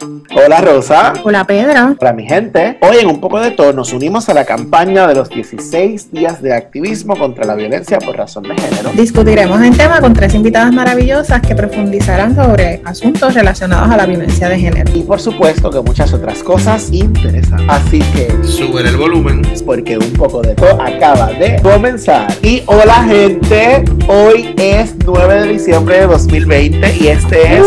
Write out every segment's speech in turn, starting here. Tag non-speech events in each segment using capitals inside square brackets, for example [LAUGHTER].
Hola Rosa. Hola Pedro. Hola mi gente. Hoy en un poco de todo nos unimos a la campaña de los 16 días de activismo contra la violencia por razón de género. Discutiremos el tema con tres invitadas maravillosas que profundizarán sobre asuntos relacionados a la violencia de género. Y por supuesto que muchas otras cosas interesantes. Así que suben el volumen porque un poco de todo acaba de comenzar. Y hola gente, hoy es 9 de diciembre de 2020 y este es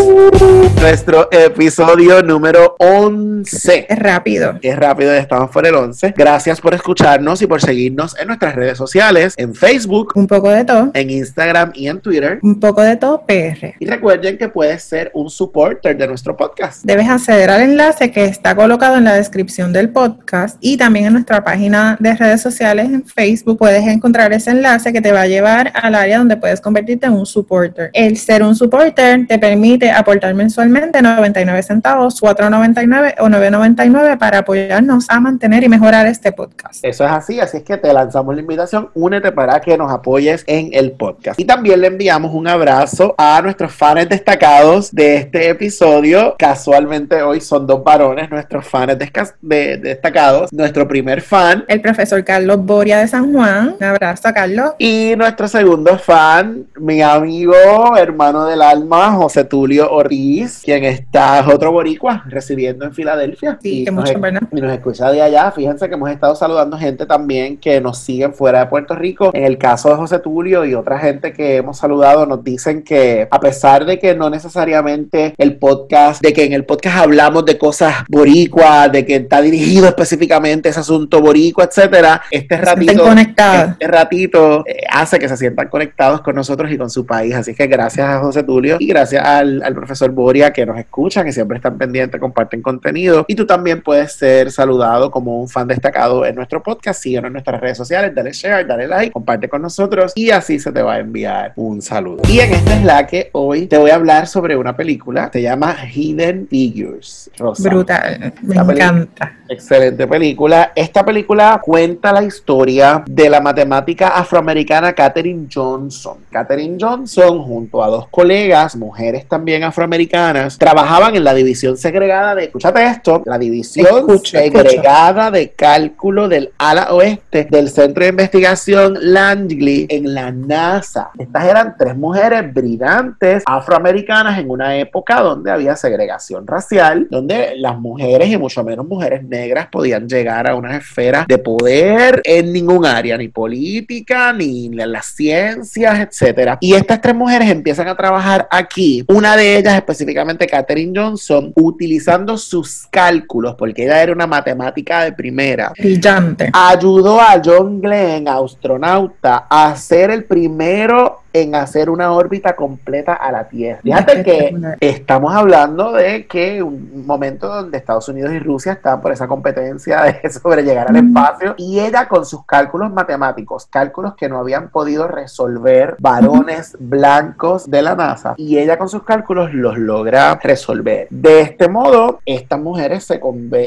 nuestro episodio número 11. Es rápido. Es rápido, estamos por el 11. Gracias por escucharnos y por seguirnos en nuestras redes sociales, en Facebook, un poco de todo, en Instagram y en Twitter. Un poco de todo PR. Y recuerden que puedes ser un supporter de nuestro podcast. Debes acceder al enlace que está colocado en la descripción del podcast y también en nuestra página de redes sociales en Facebook puedes encontrar ese enlace que te va a llevar al área donde puedes convertirte en un supporter. El ser un supporter te permite aportar mensualmente 99 centavos 4.99 o 9.99 para apoyarnos a mantener y mejorar este podcast. Eso es así, así es que te lanzamos la invitación, únete para que nos apoyes en el podcast. Y también le enviamos un abrazo a nuestros fans destacados de este episodio. Casualmente hoy son dos varones, nuestros fans de destacados. Nuestro primer fan, el profesor Carlos Boria de San Juan. Un abrazo a Carlos. Y nuestro segundo fan, mi amigo, hermano del alma, José Tulio Ortiz, quien está, otro boricua recibiendo en Filadelfia. Sí, y, nos, y nos escucha de allá. Fíjense que hemos estado saludando gente también que nos siguen fuera de Puerto Rico. En el caso de José Tulio y otra gente que hemos saludado, nos dicen que a pesar de que no necesariamente el podcast, de que en el podcast hablamos de cosas boricuas, de que está dirigido específicamente ese asunto boricua, etcétera, este ratito, este ratito eh, hace que se sientan conectados con nosotros y con su país. Así que gracias a José Tulio y gracias al, al profesor Boria que nos escucha, que siempre están pendientes comparten contenido y tú también puedes ser saludado como un fan destacado en nuestro podcast. Síguenos en nuestras redes sociales, dale share, dale like, comparte con nosotros y así se te va a enviar un saludo. Y en esta es la que hoy te voy a hablar sobre una película, se llama Hidden Figures. Brutal, me encanta. Excelente película. Esta película cuenta la historia de la matemática afroamericana Katherine Johnson. Katherine Johnson, junto a dos colegas, mujeres también afroamericanas, trabajaban en la división segregada de, escúchate esto, la división segregada de cálculo del ala oeste del Centro de Investigación Langley en la NASA. Estas eran tres mujeres brillantes afroamericanas en una época donde había segregación racial, donde las mujeres y mucho menos mujeres negras podían llegar a unas esferas de poder en ningún área, ni política, ni en las ciencias, etcétera. Y estas tres mujeres empiezan a trabajar aquí. Una de ellas, específicamente Katherine Johnson, utilizando sus cálculos, porque ella era una matemática de primera. Brillante. Ayudó a John Glenn, astronauta, a ser el primero en hacer una órbita completa a la Tierra. Fíjate que estamos hablando de que un momento donde Estados Unidos y Rusia están por esa competencia de [LAUGHS] sobre llegar al espacio y ella con sus cálculos matemáticos, cálculos que no habían podido resolver varones blancos de la NASA y ella con sus cálculos los logra resolver. De este modo, estas mujeres se,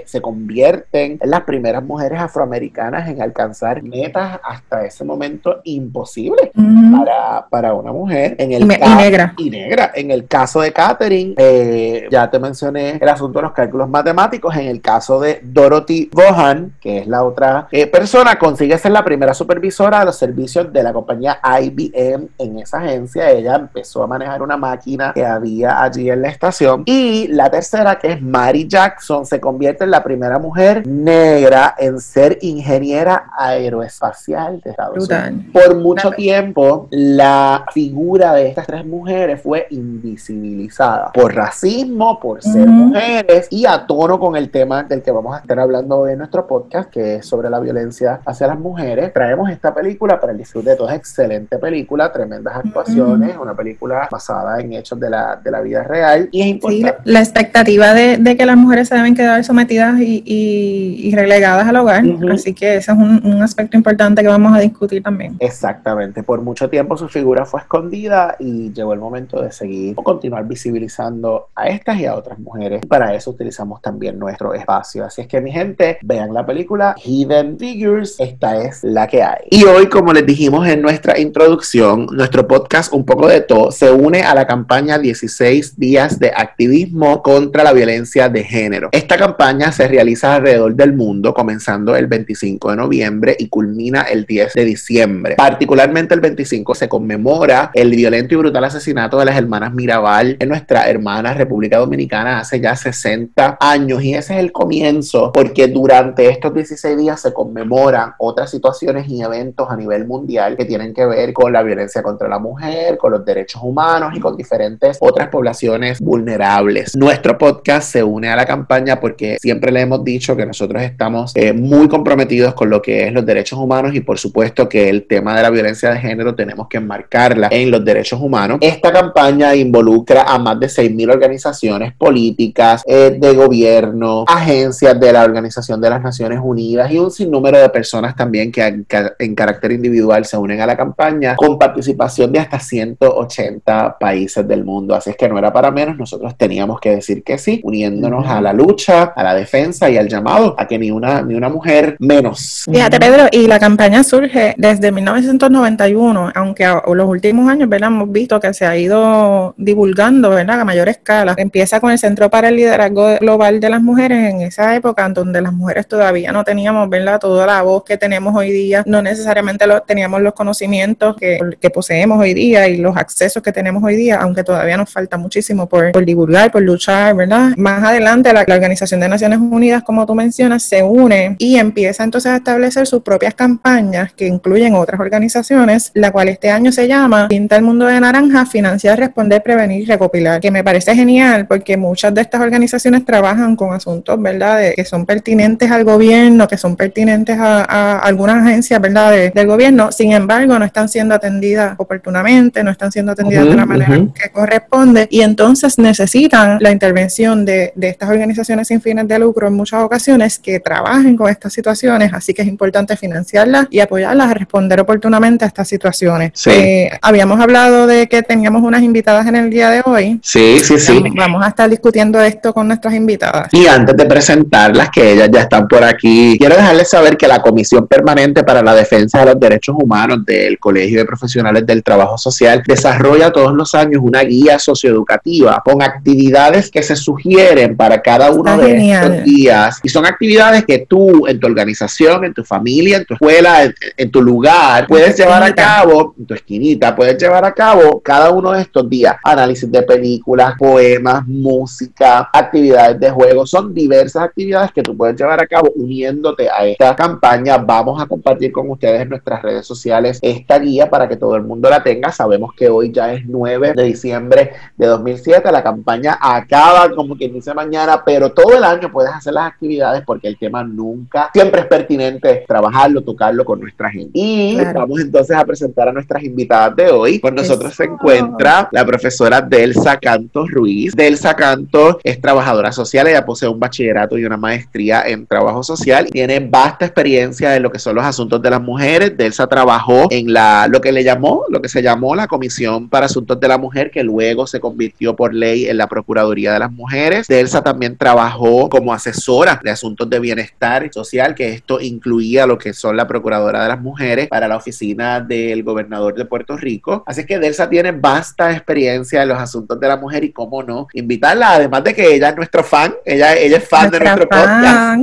se convierten en las primeras mujeres afroamericanas en alcanzar metas hasta ese momento imposibles para para una mujer. En el y, negra. Y negra. En el caso de Catherine, eh, ya te mencioné el asunto de los cálculos matemáticos. En el caso de Dorothy Bohan, que es la otra eh, persona, consigue ser la primera supervisora de los servicios de la compañía IBM en esa agencia. Ella empezó a manejar una máquina que había allí en la estación. Y la tercera, que es Mary Jackson, se convierte en la primera mujer negra en ser ingeniera aeroespacial de Estados Unidos. Por mucho tiempo, la figura de estas tres mujeres fue invisibilizada por racismo, por ser mujeres y a tono con el tema del que vamos a estar hablando en nuestro podcast, que es sobre la violencia hacia las mujeres. Traemos esta película para el disfrute de todos. Excelente película, tremendas actuaciones, una película basada en hechos de la, de la vida real. Y es importante. la expectativa de, de, que las mujeres se deben quedar sometidas y, y, relegadas al hogar. Así que ese es un, un aspecto importante que vamos a discutir también. Exactamente. Por mucho tiempo su figura fue escondida y llegó el momento de seguir o continuar visibilizando a estas y a otras mujeres. Para eso utilizamos también nuestro espacio. Así es que mi gente, vean la película Hidden Figures. Esta es la que hay. Y hoy, como les dijimos en nuestra introducción, nuestro podcast Un poco de todo se une a la campaña 16 días de activismo contra contra la violencia de género. Esta campaña se realiza alrededor del mundo, comenzando el 25 de noviembre y culmina el 10 de diciembre. Particularmente el 25 se conmemora el violento y brutal asesinato de las hermanas Mirabal en nuestra hermana República Dominicana hace ya 60 años y ese es el comienzo porque durante estos 16 días se conmemoran otras situaciones y eventos a nivel mundial que tienen que ver con la violencia contra la mujer, con los derechos humanos y con diferentes otras poblaciones vulnerables. Nuestro podcast se une a la campaña porque siempre le hemos dicho que nosotros estamos eh, muy comprometidos con lo que es los derechos humanos y por supuesto que el tema de la violencia de género tenemos que enmarcarla en los derechos humanos. Esta campaña involucra a más de 6.000 organizaciones políticas, eh, de gobierno, agencias de la Organización de las Naciones Unidas y un sinnúmero de personas también que en carácter individual se unen a la campaña con participación de hasta 180 países del mundo. Así es que no era para menos, nosotros teníamos que decir que sí, uniéndonos a la lucha, a la defensa y al llamado a que ni una, ni una mujer menos. Fíjate, Pedro, y la campaña surge desde 1991, aunque a los últimos años, ¿verdad? Hemos visto que se ha ido divulgando, ¿verdad? A mayor escala. Empieza con el Centro para el Liderazgo Global de las Mujeres en esa época, donde las mujeres todavía no teníamos, ¿verdad? Toda la voz que tenemos hoy día, no necesariamente lo, teníamos los conocimientos que, que poseemos hoy día y los accesos que tenemos hoy día, aunque todavía nos falta muchísimo por, por divulgar, por luchar, ¿verdad? Más adelante la, la Organización de Naciones Unidas, como tú mencionas, se une y empieza entonces a establecer sus propias campañas que incluyen otras organizaciones, la cual este año se llama Pinta el Mundo de Naranja, financiar, responder, prevenir y recopilar, que me parece genial porque muchas de estas organizaciones trabajan con asuntos, ¿verdad?, que son pertinentes al gobierno, que son pertinentes a, algunas agencias, ¿verdad?, del gobierno, sin embargo, no están siendo atendidas oportunamente, no están siendo atendidas de la manera que corresponde y entonces necesitan la intervención de, de estas organizaciones sin fines de lucro en muchas ocasiones que trabajen con estas situaciones, así que es importante financiarlas y apoyarlas a responder oportunamente a estas situaciones. Eh, habíamos hablado de que teníamos unas invitadas en el día de hoy. Sí, sí, sí. Vamos a estar discutiendo esto con nuestras invitadas. Y antes de presentarlas, que ellas ya están por aquí, quiero dejarles saber que la Comisión Permanente para la Defensa de los Derechos Humanos del Colegio de Profesionales del Trabajo Social desarrolla todos los años una guía socioeducativa con actividades que se sugieren para cada uno de estos días. Y son actividades que tú, en tu organización, en tu familia, en tu escuela, en, tu lugar, puedes llevar a cabo, en tu esquinita, puedes llevar a cabo cada uno de estos días. Análisis de películas, poemas, música, actividades de juego. Son diversas actividades que tú puedes llevar a cabo uniéndote a esta campaña. Vamos a compartir con ustedes en nuestras redes sociales esta guía para que todo el mundo la tenga. Sabemos que hoy ya es 9 de diciembre de 2007. La campaña acaba como quien dice mañana, pero todo el año puedes hacer las actividades porque el tema nunca, siempre es pertinente trabajarlo, tocarlo con nuestra gente. Y vamos entonces a presentar a nuestras invitadas de hoy. Con nosotros se encuentra la profesora Delsa Cantos Ruiz. Delsa Cantos es trabajadora social, ella posee un bachillerato y una maestría en trabajo social. Tiene vasta experiencia en lo que son los asuntos de las mujeres. Delsa trabajó en la lo que le llamó, lo que se llamó la Comisión para Asuntos de la Mujer, que luego se convirtió por ley en la Procuraduría de las Mujeres. Delsa también trabajó como asesora de asuntos de bienestar social, que esto incluía lo que son la Procuradora de las Mujeres para la oficina del gobernador de Puerto Rico. Así que Delsa tiene vasta experiencia en los asuntos de la mujer y cómo no invitarla, además de que ella es nuestro fan, ella, ella es fan de nuestro podcast.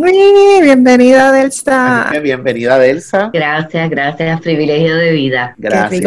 bienvenida Delsa. bienvenida Delsa. Gracias, gracias, privilegio de vida. Gracias.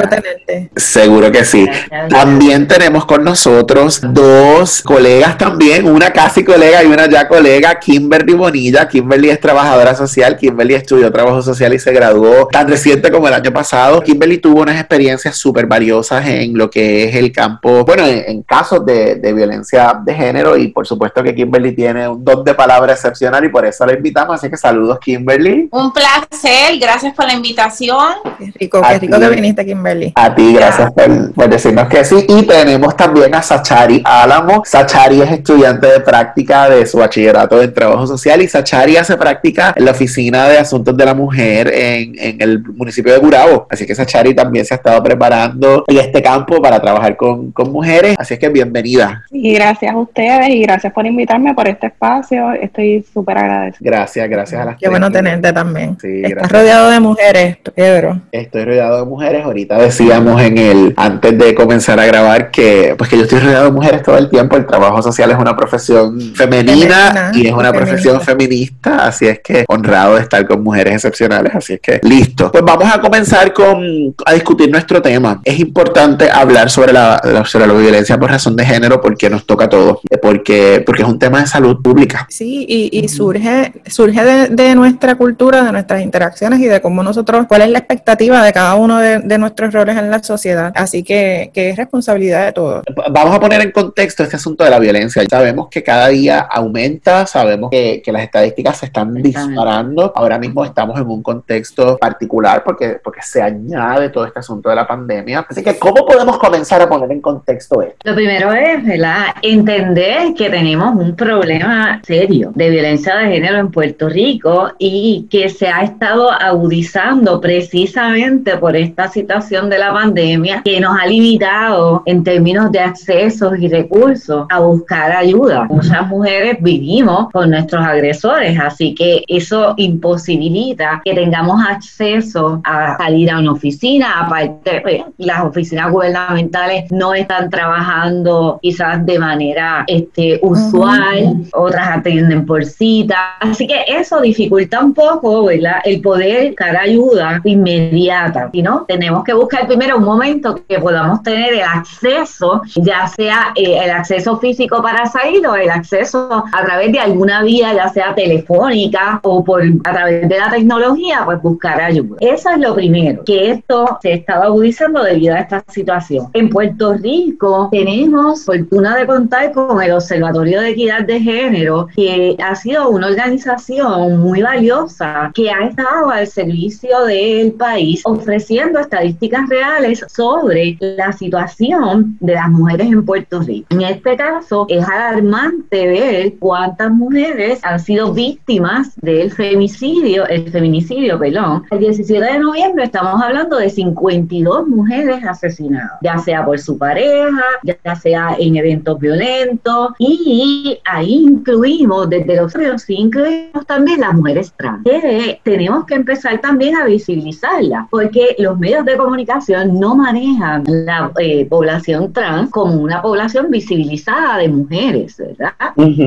Seguro que sí. También tenemos con nosotros dos colegas también, una casi colega y una ya colega, Kimberly Bonilla. Kimberly es trabajadora social, Kimberly estudió trabajo social y se graduó tan reciente como el año pasado. Kimberly tuvo unas experiencias súper valiosas en lo que es el campo, bueno, en, casos de, violencia de género y por supuesto que Kimberly tiene un don de palabra excepcional y por eso la invitamos. Así que saludos, Kimberly. Un placer, gracias por la invitación. Qué rico, qué rico que viniste, Kimberly. A ti, gracias por, decirnos que sí. Y tenemos también a Sachari Álamo. Sachari es estudiante de práctica de su bachillerato en trabajo social y Sachari hace práctica en la oficina de asuntos de la mujer en, en el municipio de Gurabo. Así que Sachari también se ha estado preparando en este campo para trabajar con, con mujeres. Así es que bienvenida. Y gracias a ustedes y gracias por invitarme por este espacio. Estoy súper agradecida. Gracias, gracias a las Qué bueno tenerte también. Estás rodeado de mujeres, Pedro. Estoy rodeado de mujeres. Ahorita decíamos en el, antes de comenzar a grabar, que pues que yo estoy rodeado de mujeres todo el tiempo. El trabajo social es una profesión femenina, y es una profesión feminista, así es que honrado de estar con mujeres excepcionales, así es que listo. Pues vamos a comenzar con a discutir nuestro tema. Es importante hablar sobre la, sobre la violencia por razón de género porque nos toca a todos, porque, porque es un tema de salud pública. Sí, y, surge, surge de, nuestra cultura, de nuestras interacciones y de cómo nosotros, cuál es la expectativa de cada uno de, de nuestros roles en la sociedad. Así que, que es responsabilidad de todos. Vamos a poner en contexto este asunto de la violencia. Sabemos que cada día aumenta, sabemos que, que las estadísticas se están disparando. Ahora mismo estamos en un contexto particular porque, porque se añade todo este asunto de la pandemia. Así que, ¿cómo podemos comenzar a poner en contexto esto? Lo primero es, ¿verdad? Entender que tenemos un problema serio de violencia de género en Puerto Rico y que se ha estado agudizando precisamente por esta situación de la pandemia que nos ha limitado en términos de accesos y recursos a buscar ayuda. Muchas mujeres vivimos con nuestros agresores, así que eso imposibilita que tengamos acceso a salir a una oficina. Aparte, pues, las oficinas gubernamentales no están trabajando quizás de manera este, usual, otras atienden por cita. Así que eso dificulta un poco ¿verdad? el poder buscar ayuda inmediata. ¿no? Tenemos que buscar primero un momento que podamos tener el acceso, ya sea eh, el acceso físico para salir o el acceso a través de alguna vía, ya sea telefónica o por a través de la tecnología, pues buscar ayuda. Eso es lo primero, que esto se estaba agudizando debido a esta situación. En Puerto Rico tenemos fortuna de contar con el Observatorio de Equidad de Género, que ha sido una organización muy valiosa que ha estado al servicio del país ofreciendo estadísticas reales sobre la situación de las mujeres en Puerto Rico. En este caso, es alarmante ver cuántas mujeres han sido víctimas del femicidio, el feminicidio, perdón. El 17 de noviembre estamos hablando de 52 mujeres asesinadas, ya sea por su pareja, ya sea en eventos violentos, y ahí incluimos desde los sí incluimos también las mujeres trans, que tenemos que empezar también a visibilizarlas, porque los medios de comunicación no manejan la eh, población trans como una población visibilizada de mujeres, ¿verdad?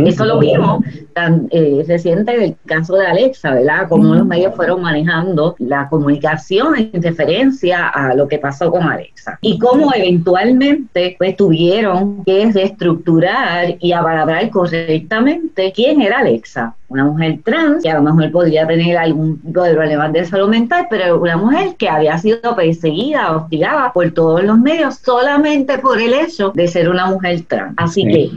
Eso lo vimos tan eh, reciente en el caso de Alexa, ¿verdad? Cómo los medios fueron manejando la comunicación en referencia a lo que pasó con Alexa y cómo eventualmente pues tuvieron que reestructurar y apalabrar correctamente quién era Alexa una mujer trans que a lo mejor podría tener algún tipo de problemas de salud mental, pero una mujer que había sido perseguida, hostigada por todos los medios solamente por el hecho de ser una mujer trans. Así que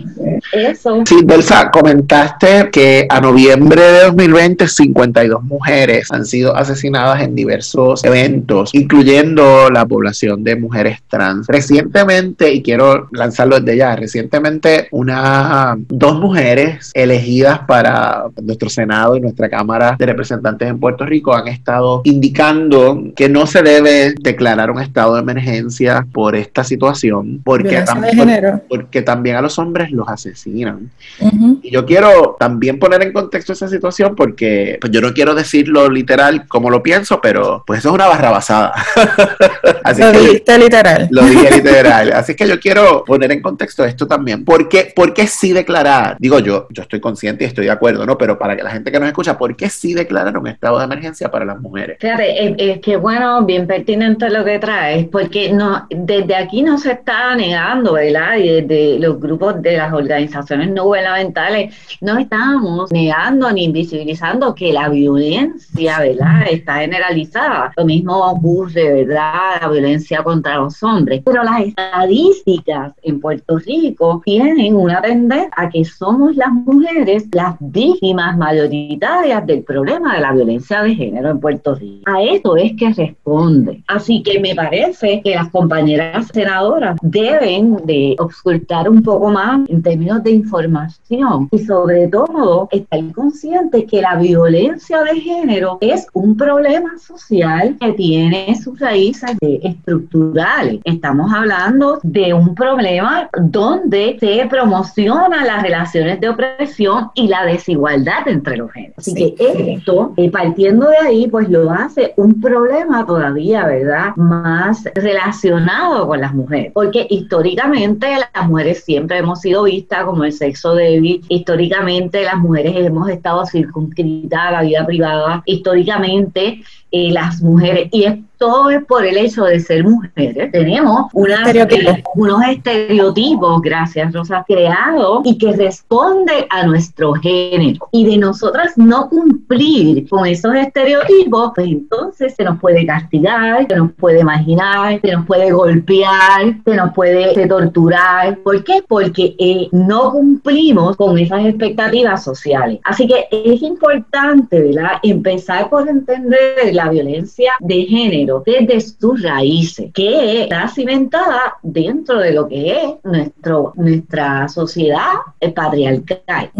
eso. Sí, Belsa, comentaste que a noviembre de 2020 52 mujeres han sido asesinadas en diversos eventos, incluyendo la población de mujeres trans. Recientemente, y quiero lanzarlo desde ya, recientemente una dos mujeres elegidas para nuestro Senado y nuestra Cámara de Representantes en Puerto Rico han estado indicando que no se debe declarar un estado de emergencia por esta situación, porque, también, porque también a los hombres los asesinan. Y yo quiero también poner en contexto esa situación porque pues, yo no quiero decirlo literal como lo pienso, pero pues eso es una barra basada. [LAUGHS] lo dijiste literal. Lo dije [LAUGHS] literal. Así que yo quiero poner en contexto esto también. ¿Por qué, ¿Por qué sí declarar? Digo yo, yo estoy consciente y estoy de acuerdo, ¿no? Pero para que la gente que nos escucha, ¿por qué sí declararon estado de emergencia para las mujeres? Fíjate, es, que bueno, bien pertinente lo que traes, porque no, desde aquí no se está negando, ¿verdad? Y desde los grupos de las organizaciones no gubernamentales no estamos negando ni invisibilizando que la violencia, ¿verdad? Está generalizada. Lo mismo ocurre, ¿verdad? La violencia contra los hombres. Pero las estadísticas en Puerto Rico tienen una tendencia a que somos las mujeres las víctimas mayoritarias del problema de la violencia de género en Puerto Rico. A eso es que responde. Así que me parece que las compañeras senadoras deben de ocultar un poco más en términos de información y sobre todo estar conscientes que la violencia de género es un problema social que tiene sus raíces estructurales. Estamos hablando de un problema donde se promociona las relaciones de opresión y la desigualdad entre los géneros. Así que esto, eh, partiendo de ahí, pues lo hace un problema todavía, ¿verdad? Más relacionado con las mujeres, porque históricamente las mujeres siempre hemos sido vistas como el sexo débil, históricamente las mujeres hemos estado circunscritas a la vida privada, históricamente eh, las mujeres, y es todo es por el hecho de ser mujeres. Tenemos unos estereotipos, gracias Rosa, creados y que responde a nuestro género. Y de nosotras no cumplir con esos estereotipos, pues entonces se nos puede castigar, se nos puede imaginar, se nos puede golpear, se nos puede torturar. ¿Por qué? Porque eh, no cumplimos con esas expectativas sociales. Así que es importante, ¿verdad? Empezar por entender la violencia de género desde sus raíces, que está cimentada dentro de lo que es nuestro, nuestra sociedad patriarcal.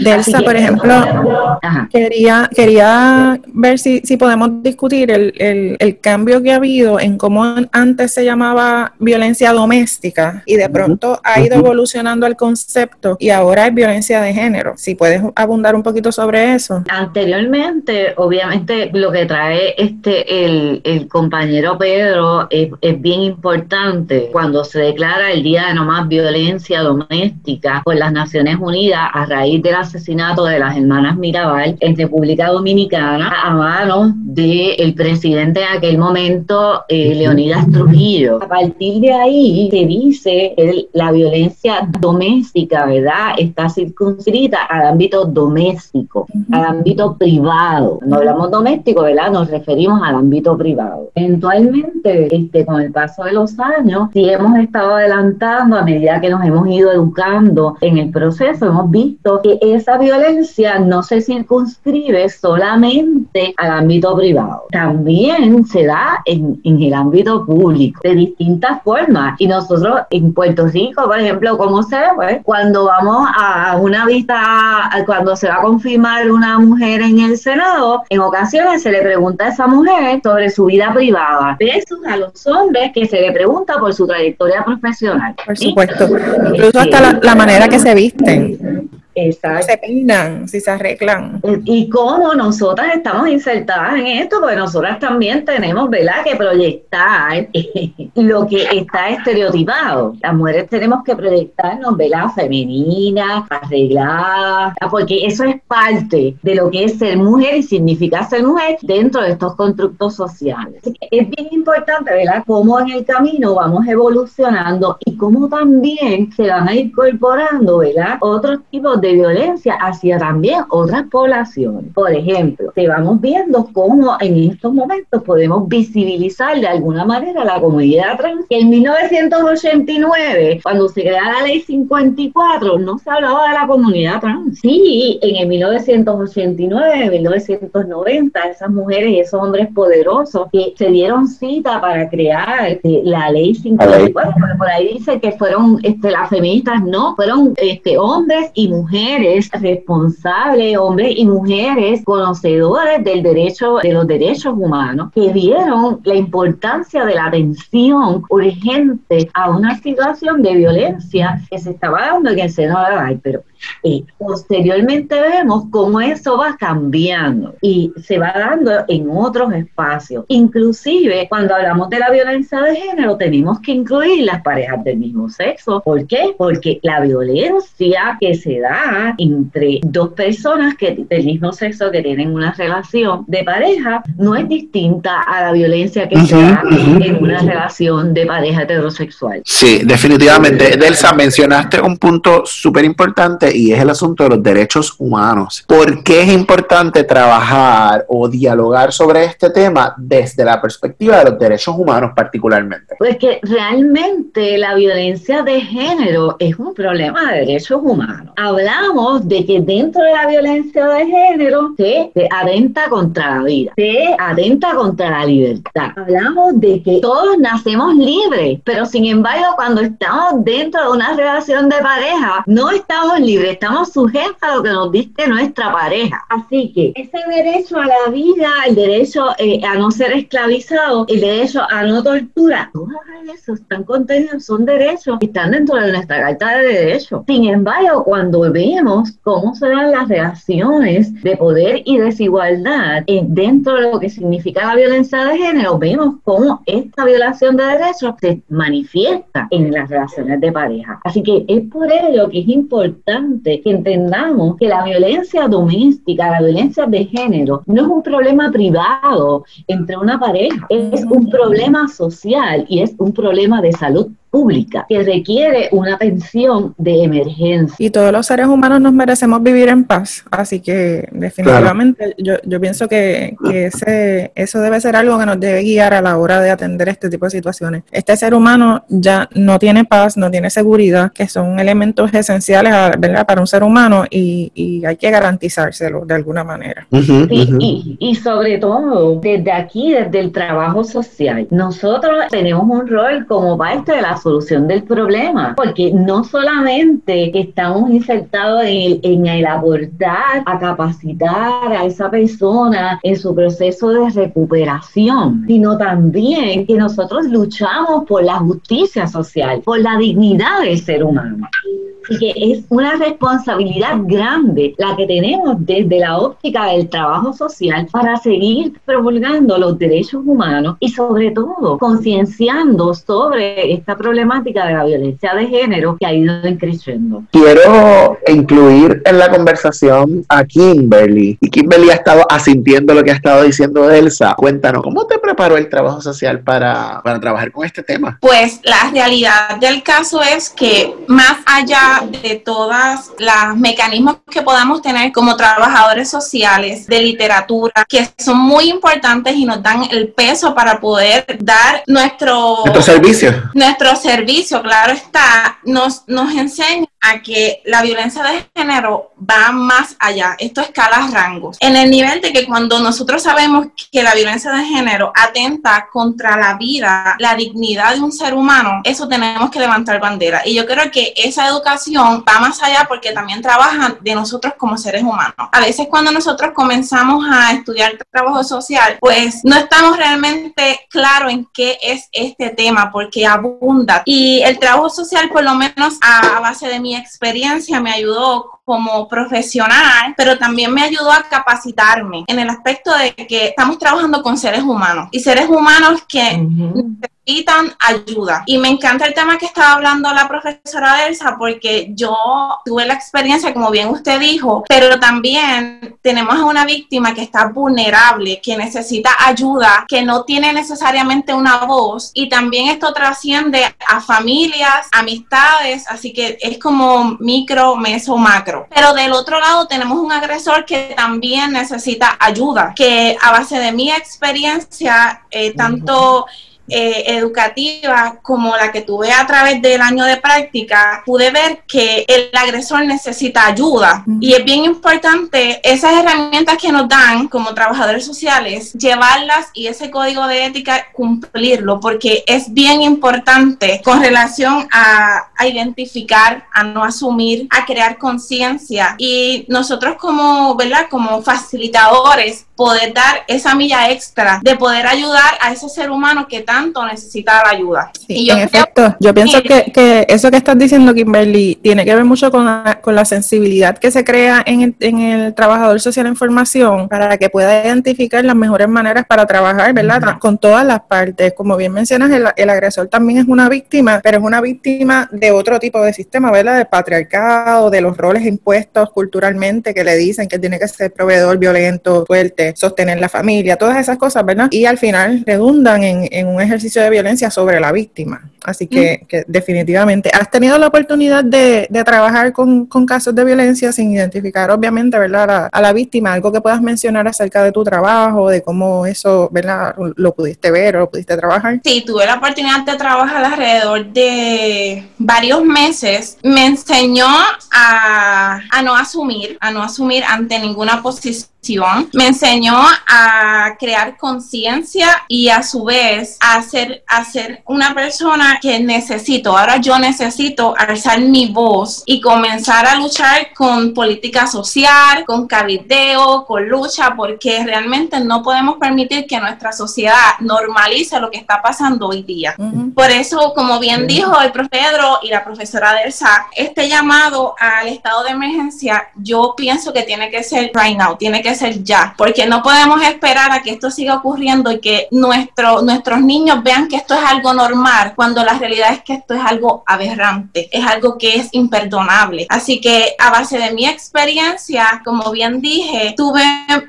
Delsa, por ejemplo, quería, quería ver si, si podemos discutir el, el, el, cambio que ha habido en cómo antes se llamaba violencia doméstica y de pronto ha ido evolucionando el concepto y ahora es violencia de género. Si puedes abundar un poquito sobre eso. Anteriormente, obviamente, lo que trae este el, el compañero Pedro es, bien importante cuando se declara el Día de No Más Violencia Doméstica por las Naciones Unidas a raíz del asesinato de las hermanas Mirabal en República Dominicana a manos del presidente de aquel momento, eh, Leonidas Trujillo. A partir de ahí se dice que la violencia doméstica, ¿verdad?, está circunscrita al ámbito doméstico, al ámbito privado. No hablamos doméstico, ¿verdad?, nos referimos al ámbito privado. Eventualmente, este, con el paso de los años, sí hemos estado adelantando a medida que nos hemos ido educando en el proceso, hemos visto que esa violencia no se circunscribe solamente al ámbito privado, también se da en, en el ámbito público de distintas formas. Y nosotros en Puerto Rico, por ejemplo, ¿cómo se ve? Pues, cuando vamos a una vista, cuando se va a confirmar una mujer en el Senado, en ocasiones se le pregunta a esa mujer sobre su vida privada, versus a los hombres que se le pregunta por su trayectoria profesional. Por supuesto, incluso hasta la, manera que se visten. Exacto. Se peinan, si se arreglan. Y cómo nosotras estamos insertadas en esto, porque nosotras también tenemos, ¿verdad?, que proyectar [LAUGHS] lo que está estereotipado. Las mujeres tenemos que proyectarnos, ¿verdad?, femeninas, arregladas, porque eso es parte de lo que es ser mujer y significa ser mujer dentro de estos constructos sociales. es bien importante, ¿verdad?, cómo en el camino vamos evolucionando y cómo también se van a ir incorporando, ¿verdad?, otros tipos de violencia hacia también otras poblaciones. Por ejemplo, te vamos viendo cómo en estos momentos podemos visibilizar de alguna manera la comunidad trans. En 1989, cuando se crea la ley 54, no se hablaba de la comunidad trans. Sí, en el 1989, 1990, esas mujeres y esos hombres poderosos que se dieron cita para crear eh, la ley 54, por ahí dice que fueron este, las feministas, no, fueron este, hombres y mujeres mujeres responsables, hombres y mujeres conocedores del derecho, de los derechos humanos, que vieron la importancia de la atención urgente a una situación de violencia que se estaba dando en el seno de la pero y posteriormente vemos cómo eso va cambiando y se va dando en otros espacios. Inclusive cuando hablamos de la violencia de género tenemos que incluir las parejas del mismo sexo. ¿Por qué? Porque la violencia que se da entre dos personas que del mismo sexo que tienen una relación de pareja no es distinta a la violencia que se da en una relación de pareja heterosexual. Sí, definitivamente. Delsa, mencionaste un punto súper importante y es el asunto de los derechos humanos. ¿Por qué es importante trabajar o dialogar sobre este tema desde la perspectiva de los derechos humanos particularmente? Pues que realmente la violencia de género es un problema de derechos humanos. Hablamos de que dentro de la violencia de género se, se atenta contra la vida, se atenta contra la libertad. Hablamos de que todos nacemos libres, pero sin embargo cuando estamos dentro de una relación de pareja no estamos libres estamos sujetos a lo que nos dice nuestra pareja. Así que ese derecho a la vida, el derecho eh, a no ser esclavizado, el derecho a no tortura, todos esos están contenidos, son derechos están dentro de nuestra carta de derechos. Sin embargo, cuando vemos cómo se dan las reacciones de poder y desigualdad dentro de lo que significa la violencia de género, vemos cómo esta violación de derechos se manifiesta en las relaciones de pareja. Así que es por ello que es importante que entendamos que la violencia doméstica, la violencia de género, no es un problema privado entre una pareja, es un problema social y es un problema de salud pública que requiere una atención de emergencia. Y todos los seres humanos nos merecemos vivir en paz, así que definitivamente yo, yo, pienso que, que, ese, eso debe ser algo que nos debe guiar a la hora de atender este tipo de situaciones. Este ser humano ya no tiene paz, no tiene seguridad, que son elementos esenciales ¿verdad? para un ser humano y, y hay que garantizárselo de alguna manera. Y, y sobre todo, desde aquí, desde el trabajo social, nosotros tenemos un rol como parte de la solución del problema, porque no solamente estamos insertados en el, en el abortar, a capacitar a esa persona en su proceso de recuperación, sino también que nosotros luchamos por la justicia social, por la dignidad del ser humano. Así que es una responsabilidad grande la que tenemos desde la óptica del trabajo social para seguir promulgando los derechos humanos y sobre todo concienciando sobre esta problemática de la violencia de género que ha ido creciendo. Quiero incluir en la conversación a Kimberly y Kimberly ha estado asintiendo lo que ha estado diciendo Elsa. Cuéntanos, ¿cómo te preparó el trabajo social para, para trabajar con este tema? Pues la realidad del caso es que más allá de todas los mecanismos que podamos tener como trabajadores sociales de literatura, que son muy importantes y nos dan el peso para poder dar nuestro, nuestro servicio. Nuestro servicio, claro está, nos, nos enseña a que la violencia de género va más allá. Esto escala rangos. En el nivel de que cuando nosotros sabemos que la violencia de género atenta contra la vida, la dignidad de un ser humano, eso tenemos que levantar bandera. Y yo creo que esa educación va más allá porque también trabaja de nosotros como seres humanos. A veces cuando nosotros comenzamos a estudiar trabajo social, pues no estamos realmente claros en qué es este tema porque abunda. Y el trabajo social, por lo menos a base de mi experiencia me ayudó como profesional, pero también me ayudó a capacitarme en el aspecto de que estamos trabajando con seres humanos y seres humanos que necesitan ayuda. Y me encanta el tema que estaba hablando la profesora Elsa porque yo tuve la experiencia, como bien usted dijo, pero también tenemos a una víctima que está vulnerable, que necesita ayuda, que no tiene necesariamente una voz y también esto trasciende a familias, amistades, así que es como micro, meso, macro. Pero del otro lado tenemos un agresor que también necesita ayuda, que a base de mi experiencia, eh, tanto... Eh, educativa como la que tuve a través del año de práctica, pude ver que el agresor necesita ayuda. Y es bien importante esas herramientas que nos dan como trabajadores sociales, llevarlas y ese código de ética cumplirlo, porque es bien importante con relación a, a identificar, a no asumir, a crear conciencia. Y nosotros como, ¿verdad? Como facilitadores, poder dar esa milla extra de poder ayudar a ese ser humano que tanto necesita la ayuda. y yo en efecto, yo pienso que, que, eso que estás diciendo, Kimberly, tiene que ver mucho con la, con la sensibilidad que se crea en el, en el trabajador social en formación para que pueda identificar las mejores maneras para trabajar, ¿verdad? Con todas las partes. Como bien mencionas, el, el agresor también es una víctima, pero es una víctima de otro tipo de sistema, ¿verdad? Del patriarcado, de los roles impuestos culturalmente que le dicen que tiene que ser proveedor violento, fuerte, sostener la familia, todas esas cosas, ¿verdad? Y al final redundan en, en un ejercicio de violencia sobre la víctima. Así que, definitivamente, ¿has tenido la oportunidad de, trabajar con, casos de violencia sin identificar, obviamente, ¿verdad? A, la víctima, algo que puedas mencionar acerca de tu trabajo, de cómo eso, ¿verdad? Lo pudiste ver o lo pudiste trabajar. Sí, tuve la oportunidad de trabajar alrededor de varios meses. Me enseñó a, a no asumir, a no asumir ante ninguna posición me enseñó a crear conciencia y a su vez a ser, a ser una persona que necesito, ahora yo necesito alzar mi voz y comenzar a luchar con política social, con cabildeo, con lucha, porque realmente no podemos permitir que nuestra sociedad normalice lo que está pasando hoy día. Por eso, como bien dijo el profe Pedro y la profesora Delsa, este llamado al estado de emergencia, yo pienso que tiene que ser right now, tiene que ser ya, porque no podemos esperar a que esto siga ocurriendo y que nuestro, nuestros niños vean que esto es algo normal, cuando la realidad es que esto es algo aberrante, es algo que es imperdonable. Así que a base de mi experiencia, como bien dije, tuve,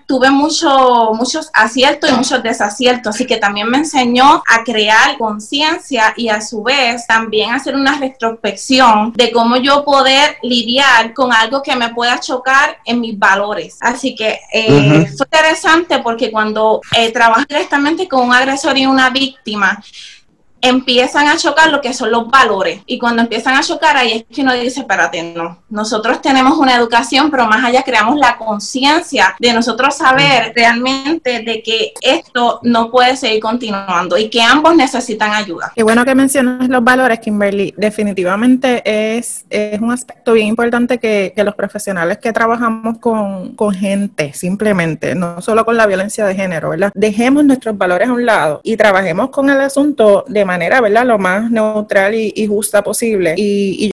tuve mucho, muchos aciertos y muchos desaciertos, así que también me enseñó a crear conciencia y a su vez también hacer una retrospección de cómo yo poder lidiar con algo que me pueda chocar en mis valores. Así que eh, fue interesante porque cuando eh, trabajo directamente con un agresor y una víctima, empiezan a chocar lo que son los valores. Y cuando empiezan a chocar, ahí es que uno dice, espérate, no. Nosotros tenemos una educación, pero más allá creamos la conciencia de nosotros saber realmente de que esto no puede seguir continuando y que ambos necesitan ayuda. Qué bueno que mencionas los valores, Kimberly. Definitivamente es, es un aspecto bien importante que, que los profesionales que trabajamos con, con gente, simplemente, no solo con la violencia de género, ¿verdad? Dejemos nuestros valores a un lado y trabajemos con el asunto de manera manera, ¿verdad? Lo más neutral y, justa posible. Y, y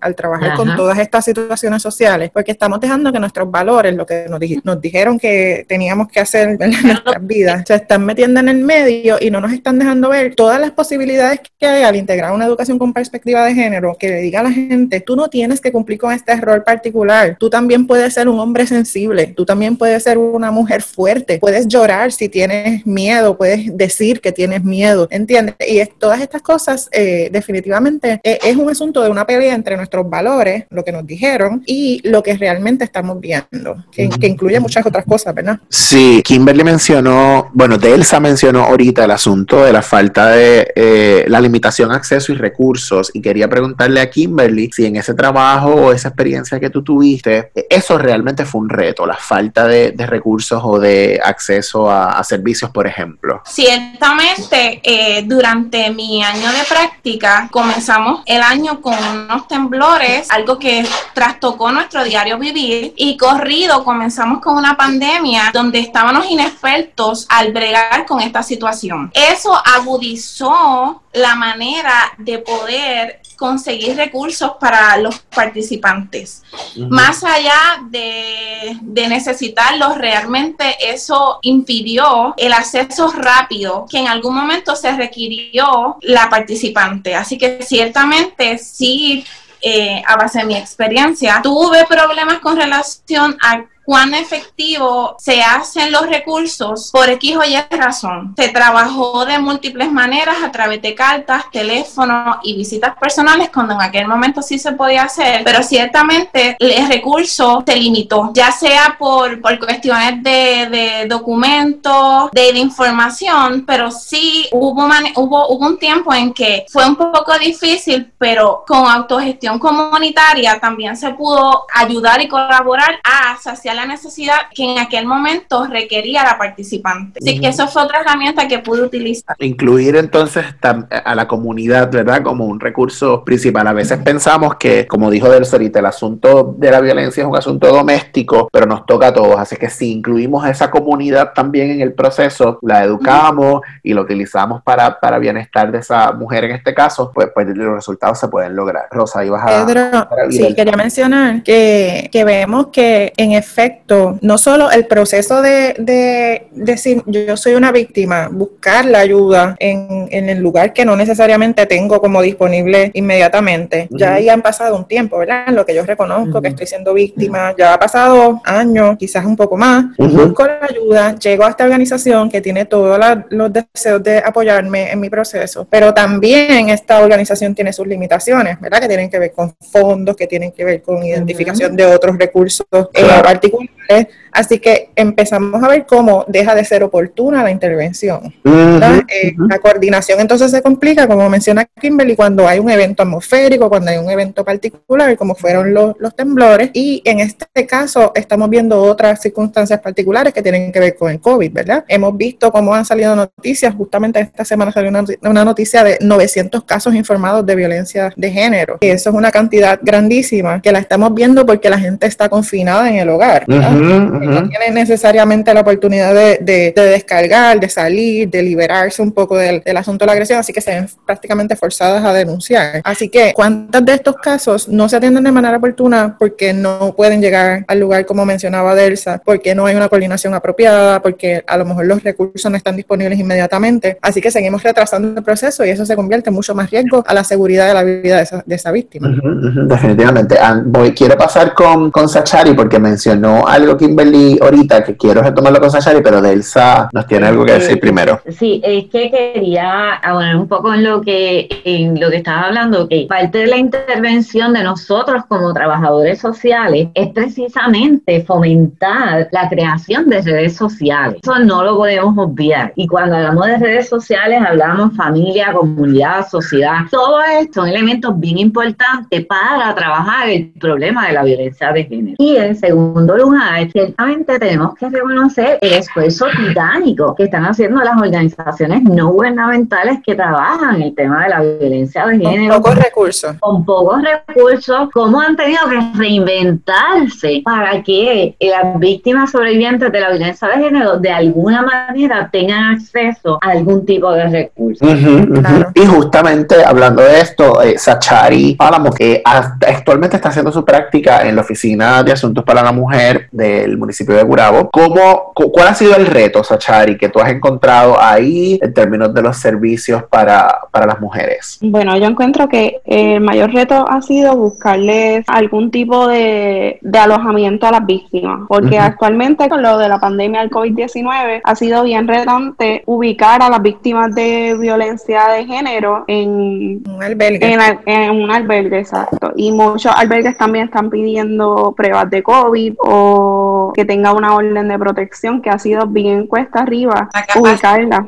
al, trabajar con todas estas situaciones sociales, porque estamos dejando que nuestros valores, lo que nos, nos dijeron que teníamos que hacer en nuestras vidas, se están metiendo en el medio y no nos están dejando ver todas las posibilidades que hay al integrar una educación con perspectiva de género, que le diga a la gente, tú no tienes que cumplir con este rol particular, tú también puedes ser un hombre sensible, tú también puedes ser una mujer fuerte, puedes llorar si tienes miedo, puedes decir que tienes miedo, ¿entiendes? Y es, todas estas cosas eh, definitivamente eh, es un asunto de una pelea entre nuestros valores, lo que nos dijeron y lo que realmente estamos viendo, que, incluye muchas otras cosas, ¿verdad? Sí, Kimberly mencionó, bueno, Delsa mencionó ahorita el asunto de la falta de eh, la limitación a acceso y recursos y quería preguntarle a Kimberly si en ese trabajo o esa experiencia que tú tuviste, eso realmente fue un reto, la falta de, recursos o de acceso a, servicios, por ejemplo. Ciertamente, eh, durante mi año de práctica comenzamos el año con unos temblores, algo que trastocó nuestro diario vivir y corrido comenzamos con una pandemia donde estábamos inexpertos al bregar con esta situación. Eso agudizó la manera de poder conseguir recursos para los participantes. Más allá de, de, necesitarlos, realmente eso impidió el acceso rápido que en algún momento se requirió la participante. Así que ciertamente sí eh, a base de mi experiencia, tuve problemas con relación a cuán efectivo se hacen los recursos por X o Y razón. Se trabajó de múltiples maneras a través de cartas, teléfono y visitas personales cuando en aquel momento sí se podía hacer, pero ciertamente el recurso se limitó, ya sea por, por cuestiones de, de documentos, de, información, pero sí hubo, hubo, hubo un tiempo en que fue un poco difícil, pero con autogestión comunitaria también se pudo ayudar y colaborar a saciar la necesidad que en aquel momento requería la participante. Así que eso fue otra herramienta que pude utilizar. Incluir entonces a la comunidad, ¿verdad? Como un recurso principal. A veces pensamos que, como dijo Del ahorita, el asunto de la violencia es un asunto doméstico, pero nos toca a todos. Así que si incluimos a esa comunidad también en el proceso, la educamos y lo utilizamos para, para bienestar de esa mujer en este caso, pues, pues los resultados se pueden lograr. Rosa, ibas a... Pedro, sí, quería mencionar que, que vemos que en efecto no solo el proceso de, decir yo soy una víctima, buscar la ayuda en, el lugar que no necesariamente tengo como disponible inmediatamente. Ya ahí han pasado un tiempo, ¿verdad? lo que yo reconozco que estoy siendo víctima, ya ha pasado años, quizás un poco más. Busco la ayuda, llego a esta organización que tiene todos los deseos de apoyarme en mi proceso, pero también esta organización tiene sus limitaciones, ¿verdad? Que tienen que ver con fondos, que tienen que ver con identificación de otros recursos eh, particulares segunda é Así que empezamos a ver cómo deja de ser oportuna la intervención. Eh, la coordinación entonces se complica, como menciona Kimberly, cuando hay un evento atmosférico, cuando hay un evento particular, como fueron los, los temblores, y en este caso estamos viendo otras circunstancias particulares que tienen que ver con el COVID, ¿verdad? Hemos visto cómo han salido noticias, justamente esta semana salió una, una noticia de 900 casos informados de violencia de género, y eso es una cantidad grandísima que la estamos viendo porque la gente está confinada en el hogar, no tiene necesariamente la oportunidad de, de, descargar, de salir, de liberarse un poco del, del, asunto de la agresión, así que se ven prácticamente forzadas a denunciar. Así que, ¿cuántos de estos casos no se atienden de manera oportuna porque no pueden llegar al lugar como mencionaba Delsa, porque no hay una coordinación apropiada, porque a lo mejor los recursos no están disponibles inmediatamente? Así que seguimos retrasando el proceso y eso se convierte en mucho más riesgo a la seguridad de la vida de esa, de esa víctima. definitivamente. Voy, quiero pasar con, con Sachari porque mencionó algo Kimberly ahorita que quiero retomarlo con Sachari, pero Delsa nos tiene algo que decir primero. Sí, es que quería abonar un poco en lo que en lo que estaba hablando, que parte de la intervención de nosotros como trabajadores sociales es precisamente fomentar la creación de redes sociales. Eso no lo podemos obviar. Y cuando hablamos de redes sociales, hablamos familia, comunidad, sociedad. Todo esto son elementos bien importantes para trabajar el problema de la violencia de género. Y en segundo lugar, ciertamente tenemos que reconocer el esfuerzo titánico que están haciendo las organizaciones no gubernamentales que trabajan el tema de la violencia de género. Con pocos recursos. Con pocos recursos, cómo han tenido que reinventarse para que las víctimas sobrevivientes de la violencia de género de alguna manera tengan acceso a algún tipo de recursos. Y justamente hablando de esto, eh, Sachari Pálamo, que actualmente está haciendo su práctica en la Oficina de Asuntos para la Mujer del municipio de Gurabo. ¿Cómo, ¿Cuál ha sido el reto, Sachari, que tú has encontrado ahí en términos de los servicios para, para las mujeres? Bueno, yo encuentro que el mayor reto ha sido buscarles algún tipo de, de alojamiento a las víctimas, porque actualmente con lo de la pandemia del COVID-19 ha sido bien retante ubicar a las víctimas de violencia de género en un albergue. En, en un albergue, exacto. Y muchos albergues también están pidiendo pruebas de COVID o que tenga una orden de protección que ha sido bien cuesta arriba ubicarla.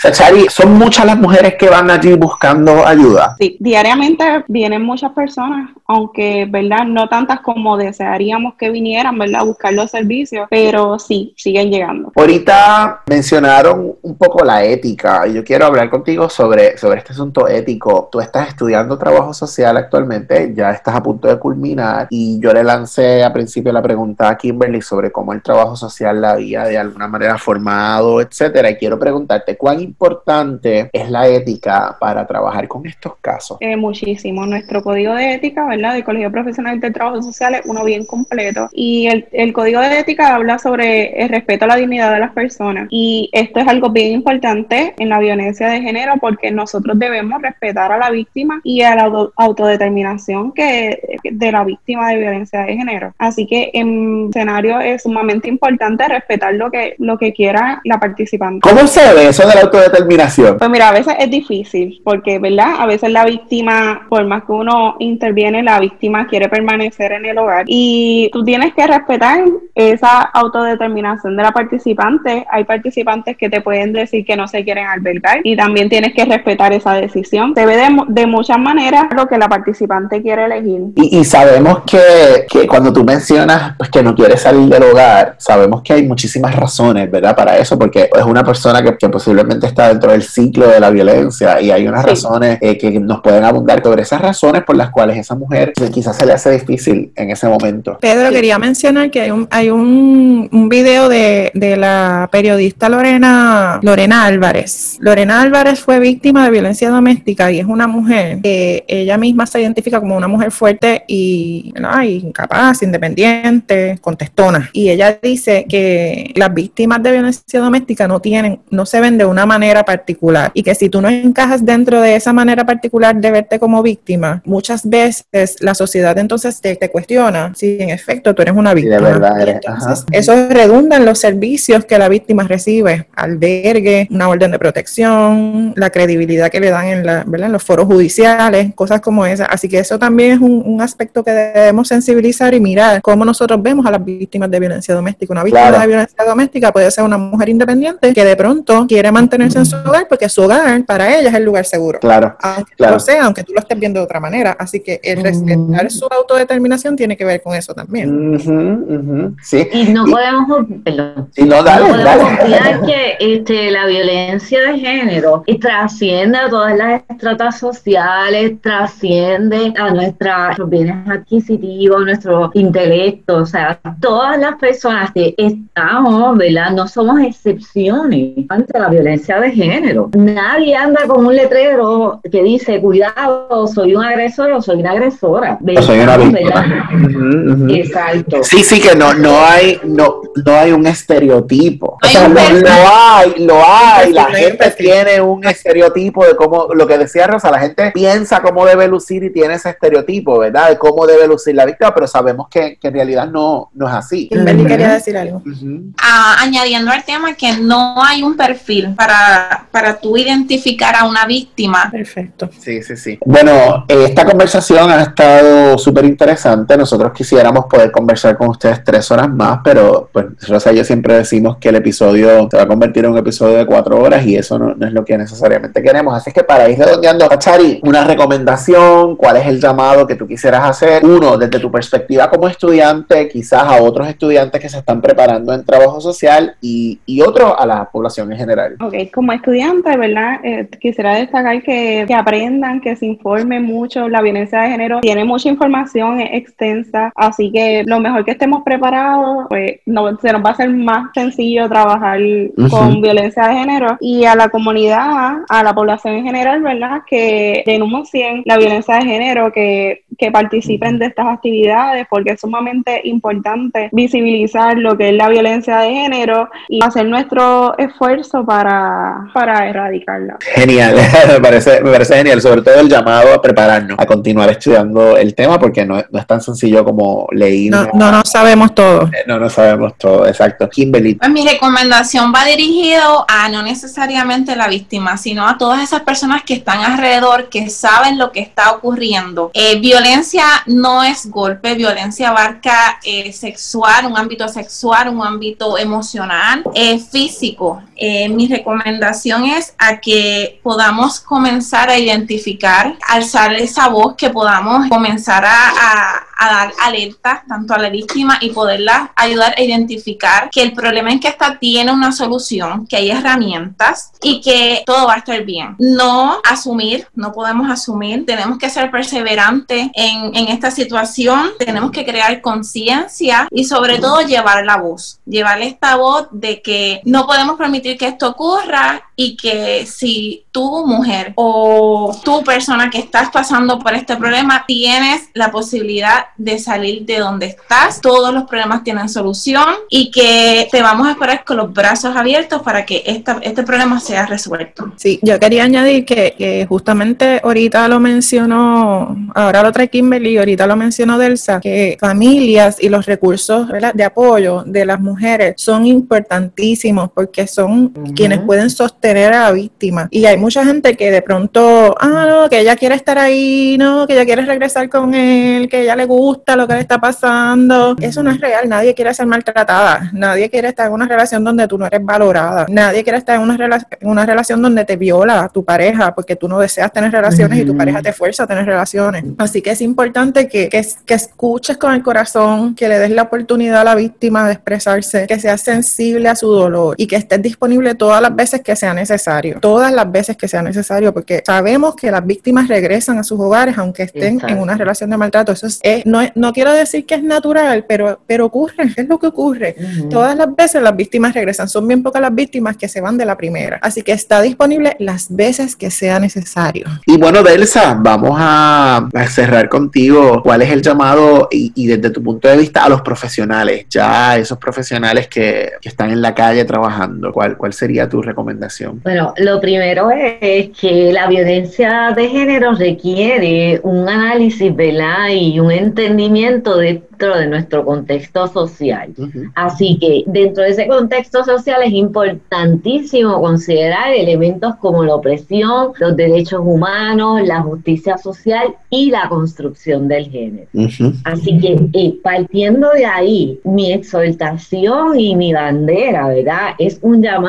Sachari, ¿son muchas las mujeres que van allí buscando ayuda? Sí, diariamente vienen muchas personas, aunque, ¿verdad? No tantas como desearíamos que vinieran, ¿verdad? A buscar los servicios, pero sí, siguen llegando. Ahorita mencionaron un poco la ética y yo quiero hablar contigo sobre, sobre este asunto ético. Tú estás estudiando trabajo social actualmente, ya estás a punto de culminar y yo le lancé a principio la pregunta a Kimberly sobre cómo el trabajo social la había de alguna manera formado, etcétera. Y quiero preguntarte, ¿cuán importante es la ética para trabajar con estos casos? Eh, muchísimo. Nuestro código de ética, ¿verdad? Del Colegio Profesional del Trabajo Social es uno bien completo. Y el, el código de ética habla sobre el respeto a la dignidad de las personas. Y esto es algo bien importante en la violencia de género porque nosotros debemos respetar a la víctima y a la autodeterminación que de la víctima de violencia de género. Así que en es sumamente importante respetar lo que, lo que quiera la participante. ¿Cómo se ve eso de la autodeterminación? Pues mira, a veces es difícil porque, ¿verdad? A veces la víctima, por más que uno interviene, la víctima quiere permanecer en el hogar y tú tienes que respetar esa autodeterminación de la participante. Hay participantes que te pueden decir que no se quieren albergar y también tienes que respetar esa decisión. Se ve de, de muchas maneras lo que la participante quiere elegir. Y, y sabemos que, que, cuando tú mencionas pues, que no quieres salir del hogar, sabemos que hay muchísimas razones, ¿verdad? Para eso, porque es una persona que, que posiblemente está dentro del ciclo de la violencia y hay unas sí. razones eh, que nos pueden abundar sobre esas razones por las cuales esa mujer quizás se le hace difícil en ese momento. Pedro, sí. quería mencionar que hay un, hay un, un video de, de la periodista Lorena, Lorena Álvarez. Lorena Álvarez fue víctima de violencia doméstica y es una mujer que ella misma se identifica como una mujer fuerte y, ¿no? y capaz, independiente, Y ella dice que las víctimas de violencia doméstica no tienen, no se ven de una manera particular y que si tú no encajas dentro de esa manera particular de verte como víctima, muchas veces la sociedad entonces te, te cuestiona si en efecto tú eres una víctima. Sí, de verdad eres. Entonces, eso redunda en los servicios que la víctima recibe, albergue, una orden de protección, la credibilidad que le dan en, la, ¿verdad? en los foros judiciales, cosas como esas. Así que eso también es un, un, aspecto que debemos sensibilizar y mirar cómo nosotros vemos a las víctimas de violencia doméstica. Una víctima de violencia doméstica puede ser una mujer independiente que de pronto quiere mantenerse en su hogar porque su hogar para ella es el lugar seguro. Claro. Aunque claro. sea, aunque tú lo estés viendo de otra manera. Así que el respetar su autodeterminación tiene que ver con eso también. Sí. Y no podemos, perdón, Sí, no, dale, no podemos dale. olvidar que este, la violencia de género y trasciende a todas las estratas sociales, trasciende a nuestra- nuestros bienes adquisitivos, nuestro intelecto, o sea, todas las personas que estamos, ¿verdad? No somos excepciones ante la violencia de género. Nadie anda con un letrero que dice, cuidado, soy un agresor o soy una agresora. O soy una ¿verdad? víctima. Exacto. Sí, sí, que no, no hay, no, no hay un estereotipo. O sea, lo, lo hay, lo hay. La gente tiene un estereotipo de cómo, lo que decía Rosa, la gente piensa cómo debe lucir y tiene ese estereotipo, ¿verdad? De cómo debe lucir la víctima, pero sabemos que, que en realidad no, no es así. Kimberly Ujú. quería decir algo. Ujú. Ah, añadiendo al tema que no hay un perfil para, para tú identificar a una víctima. Perfecto. Sí, sí, sí. Bueno, esta conversación ha estado súper interesante. Nosotros quisiéramos poder conversar con ustedes tres horas más, pero pues Rosa y yo siempre decimos que el episodio se va a convertir en un episodio de cuatro horas y eso no, no es lo que necesariamente queremos. Así que para ir redondeando, Chari, una recomendación, cuál es el llamado que tú quisieras hacer. Uno, desde tu perspectiva como estudiante, quizás a otros estudiantes que se están preparando en trabajo social y, y otro a la población en general. Ok, como estudiante, ¿verdad? Eh, quisiera destacar que, que aprendan, que se informen mucho. La violencia de género tiene mucha información, es extensa, así que lo mejor que estemos preparados, pues no, se nos va a hacer más sencillo trabajar Ujú. con violencia de género. Y a la comunidad, a la población en general, ¿verdad? Que denuncien la violencia de género, que, que participen de estas actividades, porque es sumamente importante visibilizar lo que es la violencia de género y hacer nuestro esfuerzo para, para erradicarla. Genial, [LAUGHS] me parece, me parece genial, sobre todo el llamado a prepararnos, a continuar estudiando el tema, porque no, es- no es tan sencillo como leí. No, no, no sabemos todo. no, no sabemos todo, exacto. Kimberly, Pues mi recomendación va dirigido a no necesariamente la víctima, sino a todas esas personas que están alrededor, que saben lo que está ocurriendo. Eh, violencia no es golpe, violencia abarca eh, sexual, un ámbito sexual, un ámbito emocional, eh, físico. Eh, mi recomendación es a que podamos comenzar a identificar, alzar esa voz, que podamos comenzar a, a- a dar alertas tanto a la víctima y poderla ayudar a identificar que el problema en que está tiene una solución, que hay herramientas y que todo va a estar bien. No asumir, no podemos asumir, tenemos que ser perseverantes en, en esta situación, tenemos que crear conciencia y sobre todo llevar la voz, llevar esta voz de que no podemos permitir que esto ocurra y que si tú mujer o tú persona que estás pasando por este problema tienes la posibilidad de salir de donde estás, todos los problemas tienen solución y que te vamos a esperar con los brazos abiertos para que esta, este problema sea resuelto. Sí, yo quería añadir que, que justamente ahorita lo mencionó, ahora lo trae Kimberly, ahorita lo mencionó Delsa, que familias y los recursos ¿verdad? de apoyo de las mujeres son importantísimos porque son quienes pueden sostener a la víctima. Y hay mucha gente que de pronto, ah, no, que ella quiere estar ahí, no, que ella quiere regresar con él, que ella le gusta lo que le está pasando. Eso no es real, nadie quiere ser maltratada, nadie quiere estar en una relación donde tú no eres valorada, nadie quiere estar en una, rela- en una relación donde te viola tu pareja porque tú no deseas tener relaciones y tu pareja te fuerza a tener relaciones. Así que es importante que, que, que escuches con el corazón, que le des la oportunidad a la víctima de expresarse, que seas sensible a su dolor y que estés disponible todas las veces que sea necesario, todas las veces que sea necesario, porque sabemos que las víctimas regresan a sus hogares aunque estén en una relación de maltrato. Eso es, es- no, es- no quiero decir que es natural, pero, pero ocurre, [LAUGHS] es lo que ocurre. Todas las veces las víctimas regresan, son bien pocas las víctimas que se van de la primera. Así que está disponible las veces que sea necesario. Y bueno, Delsa, vamos a, a cerrar contigo. ¿Cuál es el llamado y, y desde tu punto de vista a los profesionales? Ya esos profesionales que, que están en la calle trabajando, ¿cuál, ¿cuál sería tu recomendación? Bueno, lo primero es que la violencia de género requiere un análisis, ¿verdad? Y un entendimiento de dentro de nuestro contexto social. Así que dentro de ese contexto social es importantísimo considerar elementos como la opresión, los derechos humanos, la justicia social y la construcción del género. Así que eh, partiendo de ahí, mi exhortación y mi bandera, ¿verdad? Es un llamado,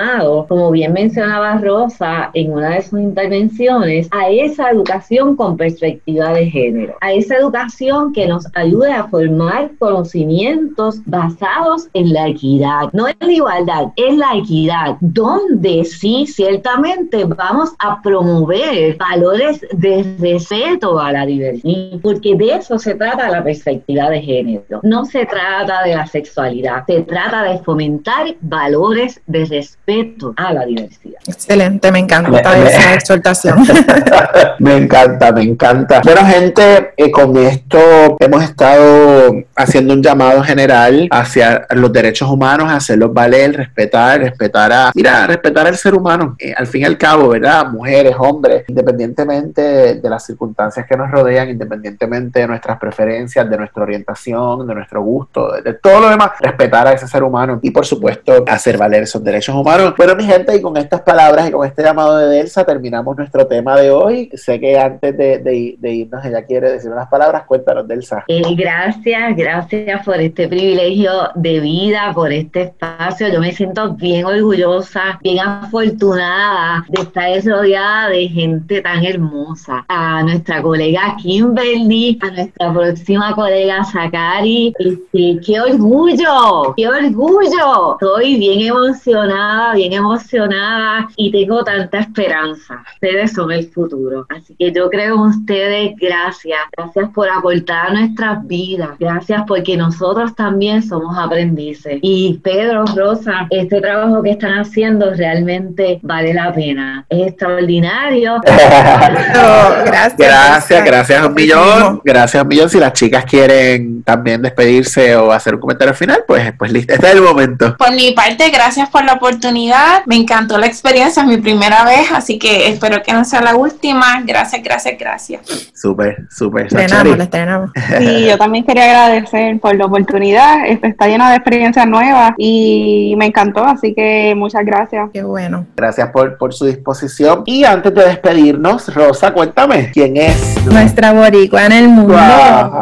como bien mencionaba Rosa en una de sus intervenciones, a esa educación con perspectiva de género, a esa educación que nos ayude a formar conocimientos basados en la equidad, no en la igualdad, en la equidad, donde sí ciertamente vamos a promover valores de respeto a la diversidad, porque de eso se trata la perspectiva de género. No se trata de la sexualidad, se trata de fomentar valores de respeto a la diversidad. Excelente, me encanta esa exhortación. [LAUGHS] me encanta, me encanta. Bueno, gente, eh, con esto hemos estado haciendo un llamado general hacia los derechos humanos, hacerlos valer, respetar, respetar a, mira, respetar al ser humano. Eh, al fin y al cabo, ¿verdad? Mujeres, hombres, independientemente de las circunstancias que nos rodean, independientemente de nuestras preferencias, de nuestra orientación, de nuestro gusto, de, todo lo demás, respetar a ese ser humano y por supuesto hacer valer esos derechos humanos. Bueno, mi gente, y con estas palabras y con este llamado de Delsa terminamos nuestro tema de hoy. Sé que antes de, irnos ella quiere decir unas palabras, cuéntanos Delsa. Eh, gracias, gracias por este privilegio de vida, por este espacio. Yo me siento bien orgullosa, bien afortunada de estar rodeada de gente tan hermosa. A nuestra colega Kimberly, a nuestra próxima colega Sakari, este, qué orgullo, qué orgullo. Estoy bien emocionada, bien emocionada y tengo tanta esperanza. Ustedes son el futuro. Así que yo creo en ustedes, gracias. Gracias por aportar a nuestras vidas. Gracias porque nosotros también somos aprendices. Y Pedro, Rosa, este trabajo que están haciendo realmente vale la pena. Es extraordinario. [LAUGHS] gracias. Gracias, gracias un millón. Gracias un millón. Si las chicas quieren también despedirse o hacer un comentario final, pues, pues listo. Este es el momento. Por mi parte, gracias por la oportunidad. Me encantó la experiencia, es mi primera vez, así que espero que no sea la última. Gracias, gracias, gracias. Súper, súper. Estrenamos, Sí, yo también quería agradecer por la oportunidad. está llena de experiencias nuevas y me encantó, así que muchas gracias. Qué bueno. Gracias por, por su disposición. Y antes de despedirnos, Rosa, cuéntame, ¿quién es? Nuestra boricua en el mundo.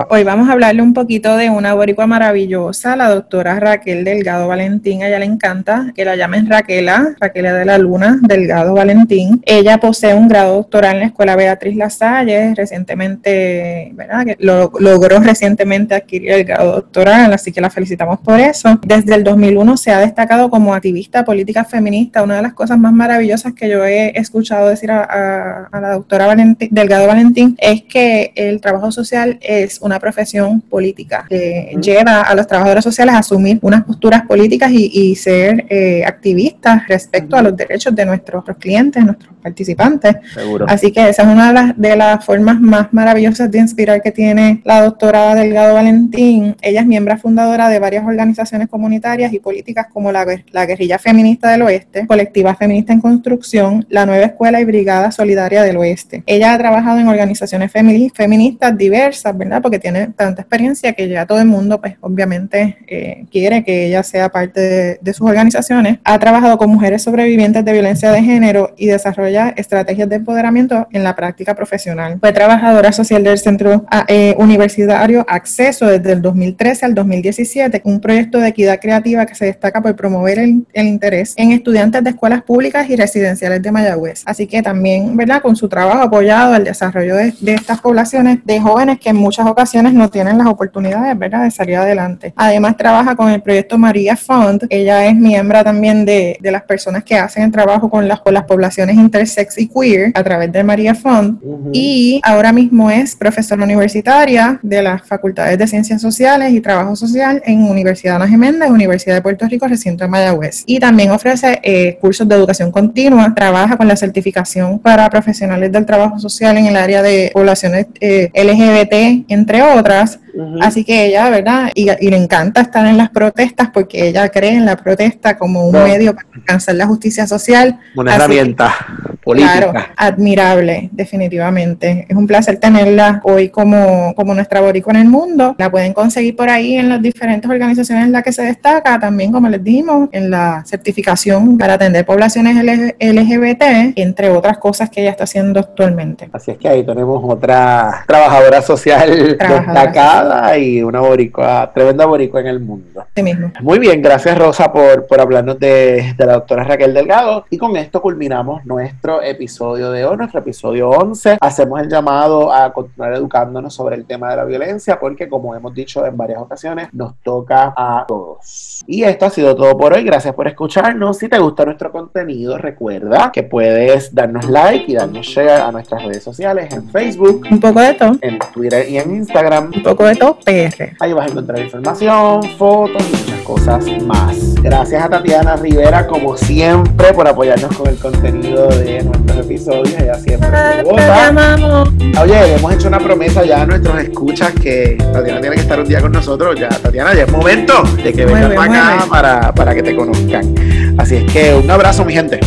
Hoy vamos a hablarle un poquito de una boricua maravillosa, la doctora Raquel Delgado Valentín. A ella le encanta que la llamen Raquela, Raquela de la Luna Delgado Valentín. Ella posee un grado doctoral en la Escuela Beatriz Lasalle, recientemente, ¿verdad? Que lo, logró recientemente adquirir el grado doctoral, así que la felicitamos por eso. Desde el 2001 se ha destacado como activista política feminista. Una de las cosas más maravillosas que yo he escuchado decir a, la doctora Valentín, Delgado Valentín es que el trabajo social es una profesión política que lleva a los trabajadores sociales a asumir unas posturas políticas y, ser eh, activistas respecto a los derechos de nuestros clientes, nuestros participantes. Así que esa es una de las, de las formas más maravillosas de inspirar que tiene la doctora Delgado Valentín. Ella es miembro fundadora de varias organizaciones comunitarias y políticas como la, la Guerrilla Feminista del Oeste, Colectiva Feminista en Construcción, la Nueva Escuela y Brigada Solidaria del Oeste. Ella ha trabajado en organizaciones feministas diversas, ¿verdad? Porque tiene tanta experiencia que ya todo el mundo, pues obviamente, eh, quiere que ella sea parte de, de sus organizaciones. Ha trabajado con mujeres sobrevivientes de violencia de género y desarrolla estrategias de empoderamiento en la práctica profesional. Fue trabajadora social del Centro eh, Universitario Acceso desde el 2013 al 2017, un proyecto de equidad creativa que se destaca por promover el, interés en estudiantes de escuelas públicas y residenciales de Mayagüez. Así que también, ¿verdad? Con su trabajo apoyado al desarrollo de, estas poblaciones de jóvenes que en muchas ocasiones no tienen las oportunidades, ¿verdad?, de salir adelante. Además, trabaja con el proyecto María Fund. Ella es miembro también de, de las personas que hacen el trabajo con las, con las poblaciones inter Sex y Queer a través de María Font. Y ahora mismo es profesora universitaria de las Facultades de Ciencias Sociales y Trabajo Social en Universidad Ana Geméndez, Universidad de Puerto Rico, recinto de Mayagüez. Y también ofrece eh, cursos de educación continua, trabaja con la certificación para profesionales del trabajo social en el área de poblaciones eh, LGBT, entre otras Así que ella, ¿verdad? Y, le encanta estar en las protestas porque ella cree en la protesta como un medio para alcanzar la justicia social. Una herramienta política. Claro, admirable, definitivamente. Es un placer tenerla hoy como, como nuestra boricua en el mundo. La pueden conseguir por ahí en las diferentes organizaciones en las que se destaca, también como les dijimos, en la certificación para atender poblaciones LGBT, entre otras cosas que ella está haciendo actualmente. Así es que ahí tenemos otra trabajadora social destacada y una boricua, tremenda boricua en el mundo. Sí mismo. Muy bien, gracias Rosa por, por hablarnos de, de la doctora Raquel Delgado. Y con esto culminamos nuestro episodio de hoy, nuestro episodio 11. Hacemos el llamado a continuar educándonos sobre el tema de la violencia porque como hemos dicho en varias ocasiones, nos toca a todos. Y esto ha sido todo por hoy. Gracias por escucharnos. Si te gusta nuestro contenido, recuerda que puedes darnos like y darnos share a nuestras redes sociales en Facebook. Un poco de todo. En Twitter y en Instagram. Un poco de PR. Ahí vas a encontrar información, fotos y muchas cosas más. Gracias a Tatiana Rivera, como siempre, por apoyarnos con el contenido de nuestros episodios. Ella siempre Te Oye, hemos hecho una promesa ya a nuestros escuchas que Tatiana tiene que estar un día con nosotros. Ya, Tatiana, ya es momento de que vengas acá para, para que te conozcan. Así es que un abrazo, mi gente.